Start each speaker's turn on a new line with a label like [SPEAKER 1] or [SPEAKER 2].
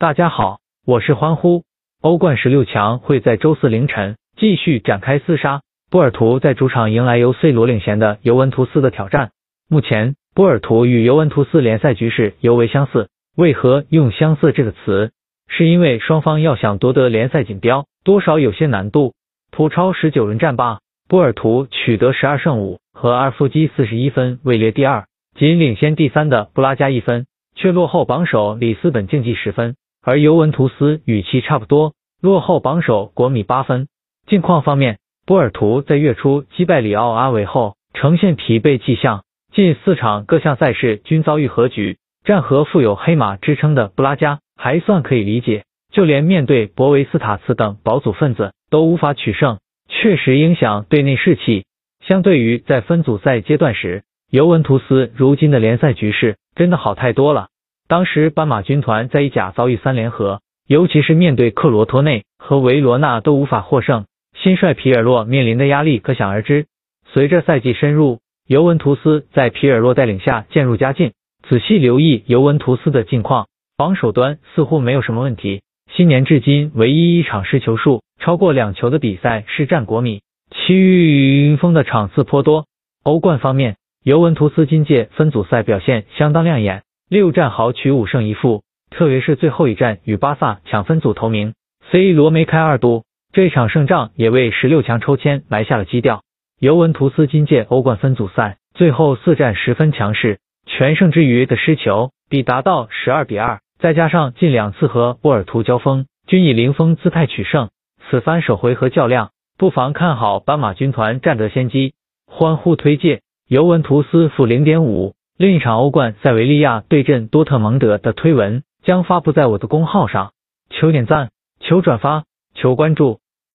[SPEAKER 1] 大家好，我是欢呼。欧冠十六强会在周四凌晨继续展开厮杀，波尔图在主场迎来由 C 罗领衔的尤文图斯的挑战。目前，波尔图与尤文图斯联赛局势尤为相似。为何用相似这个词？是因为双方要想夺得联赛锦标，多少有些难度。葡超十九轮战罢，波尔图取得十二胜五和阿尔夫基四十一分，位列第二。仅领先第三的布拉加一分，却落后榜首里斯本竞技十分，而尤文图斯与其差不多，落后榜首国米八分。近况方面，波尔图在月初击败里奥阿维后，呈现疲惫迹象，近四场各项赛事均遭遇和局，战和富有黑马之称的布拉加还算可以理解，就连面对博维斯塔茨等保组分子都无法取胜，确实影响队内士气。相对于在分组赛阶段时，尤文图斯如今的联赛局势真的好太多了。当时斑马军团在意甲遭遇三连合，尤其是面对克罗托内和维罗纳都无法获胜，新帅皮尔洛面临的压力可想而知。随着赛季深入，尤文图斯在皮尔洛带领下渐入佳境。仔细留意尤文图斯的近况，防守端似乎没有什么问题。新年至今唯一一场失球数超过两球的比赛是战国米，其余云峰的场次颇多。欧冠方面。尤文图斯今届分组赛表现相当亮眼，六战豪取五胜一负，特别是最后一战与巴萨抢分组头名，C 罗梅开二度，这场胜仗也为十六强抽签埋下了基调。尤文图斯今届欧冠分组赛最后四战十分强势，全胜之余的失球比达到十二比二，再加上近两次和波尔图交锋均以零封姿态取胜，此番首回合较量，不妨看好斑马军团占得先机，欢呼推介。尤文图斯负零点五。另一场欧冠塞维利亚对阵多特蒙德的推文将发布在我的公号上，求点赞，求转发，求关注。